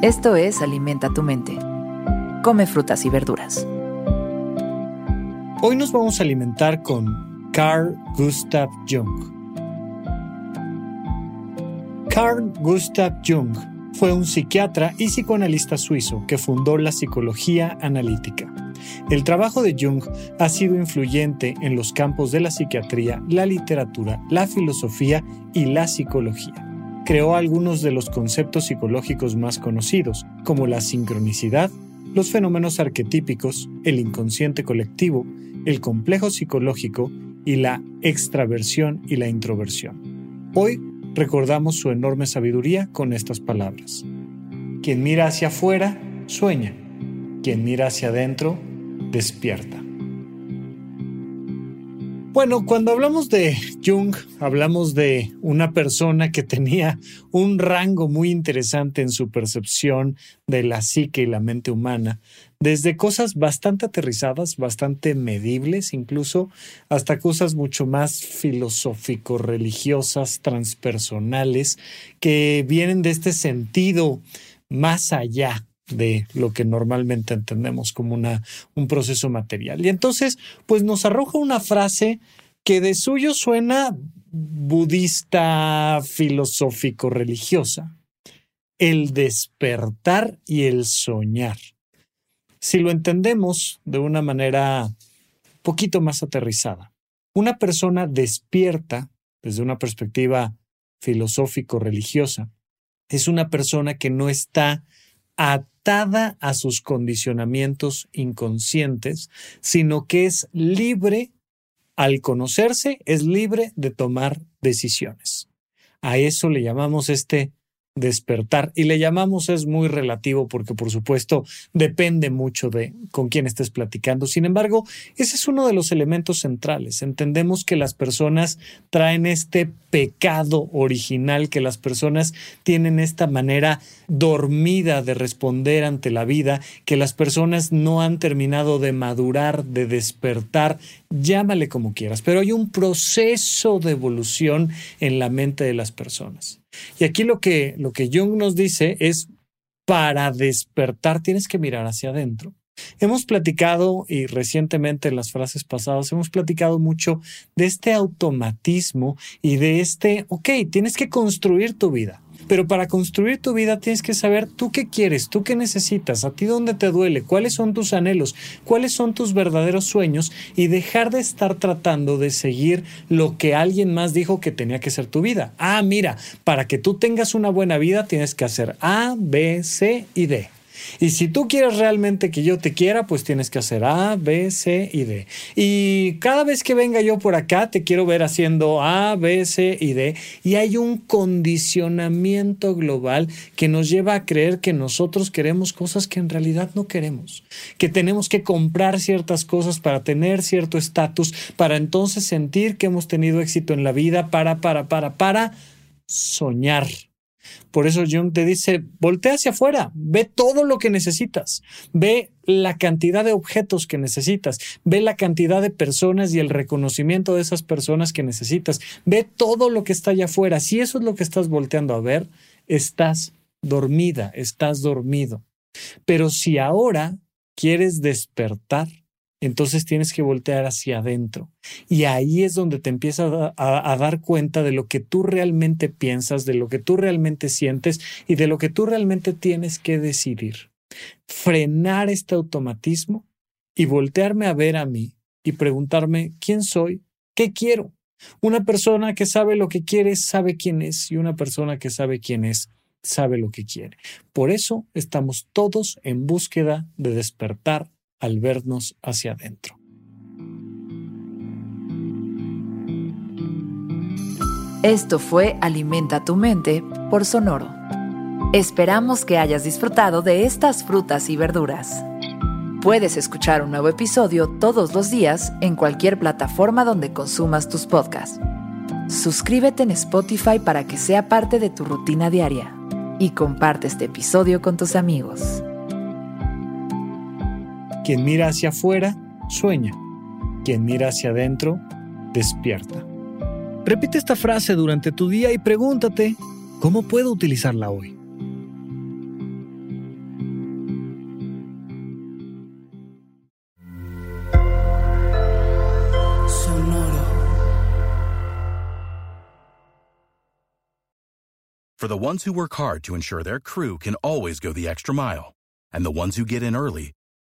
Esto es Alimenta tu mente. Come frutas y verduras. Hoy nos vamos a alimentar con Carl Gustav Jung. Carl Gustav Jung fue un psiquiatra y psicoanalista suizo que fundó la psicología analítica. El trabajo de Jung ha sido influyente en los campos de la psiquiatría, la literatura, la filosofía y la psicología. Creó algunos de los conceptos psicológicos más conocidos, como la sincronicidad, los fenómenos arquetípicos, el inconsciente colectivo, el complejo psicológico y la extraversión y la introversión. Hoy recordamos su enorme sabiduría con estas palabras. Quien mira hacia afuera, sueña. Quien mira hacia adentro, despierta. Bueno, cuando hablamos de Jung, hablamos de una persona que tenía un rango muy interesante en su percepción de la psique y la mente humana, desde cosas bastante aterrizadas, bastante medibles incluso, hasta cosas mucho más filosófico-religiosas, transpersonales, que vienen de este sentido más allá de lo que normalmente entendemos como una, un proceso material. Y entonces, pues nos arroja una frase que de suyo suena budista, filosófico, religiosa. El despertar y el soñar. Si lo entendemos de una manera poquito más aterrizada, una persona despierta desde una perspectiva filosófico-religiosa es una persona que no está atada a sus condicionamientos inconscientes, sino que es libre, al conocerse, es libre de tomar decisiones. A eso le llamamos este despertar. Y le llamamos es muy relativo porque por supuesto depende mucho de con quién estés platicando. Sin embargo, ese es uno de los elementos centrales. Entendemos que las personas traen este pecado original, que las personas tienen esta manera dormida de responder ante la vida, que las personas no han terminado de madurar, de despertar, llámale como quieras, pero hay un proceso de evolución en la mente de las personas. Y aquí lo que, lo que Jung nos dice es, para despertar tienes que mirar hacia adentro. Hemos platicado, y recientemente en las frases pasadas, hemos platicado mucho de este automatismo y de este, ok, tienes que construir tu vida. Pero para construir tu vida tienes que saber tú qué quieres, tú qué necesitas, a ti dónde te duele, cuáles son tus anhelos, cuáles son tus verdaderos sueños y dejar de estar tratando de seguir lo que alguien más dijo que tenía que ser tu vida. Ah, mira, para que tú tengas una buena vida tienes que hacer A, B, C y D. Y si tú quieres realmente que yo te quiera, pues tienes que hacer A, B, C y D. Y cada vez que venga yo por acá, te quiero ver haciendo A, B, C y D. Y hay un condicionamiento global que nos lleva a creer que nosotros queremos cosas que en realidad no queremos. Que tenemos que comprar ciertas cosas para tener cierto estatus, para entonces sentir que hemos tenido éxito en la vida, para, para, para, para soñar por eso Jung te dice, voltea hacia afuera, ve todo lo que necesitas, ve la cantidad de objetos que necesitas, ve la cantidad de personas y el reconocimiento de esas personas que necesitas, ve todo lo que está allá afuera. Si eso es lo que estás volteando a ver, estás dormida, estás dormido. Pero si ahora quieres despertar, entonces tienes que voltear hacia adentro. Y ahí es donde te empiezas a, dar cuenta de lo que tú realmente piensas, de lo que tú realmente sientes y de lo que tú realmente tienes que decidir. Frenar este automatismo y voltearme a ver a mí y preguntarme quién soy, qué quiero. Una persona que sabe lo que quiere sabe quién es y una persona que sabe quién es sabe lo que quiere. Por eso estamos todos en búsqueda de despertar al vernos hacia adentro. Esto fue Alimenta tu mente por Sonoro. Esperamos que hayas disfrutado de estas frutas y verduras. Puedes escuchar un nuevo episodio todos los días en cualquier plataforma donde consumas tus podcasts. Suscríbete en Spotify para que sea parte de tu rutina diaria y comparte este episodio con tus amigos. Quien mira hacia afuera, sueña. Quien mira hacia adentro, despierta. Repite esta frase durante tu día y pregúntate, ¿cómo puedo utilizarla hoy? For the ones who work hard to ensure their crew can always go the extra mile, and the ones who get in early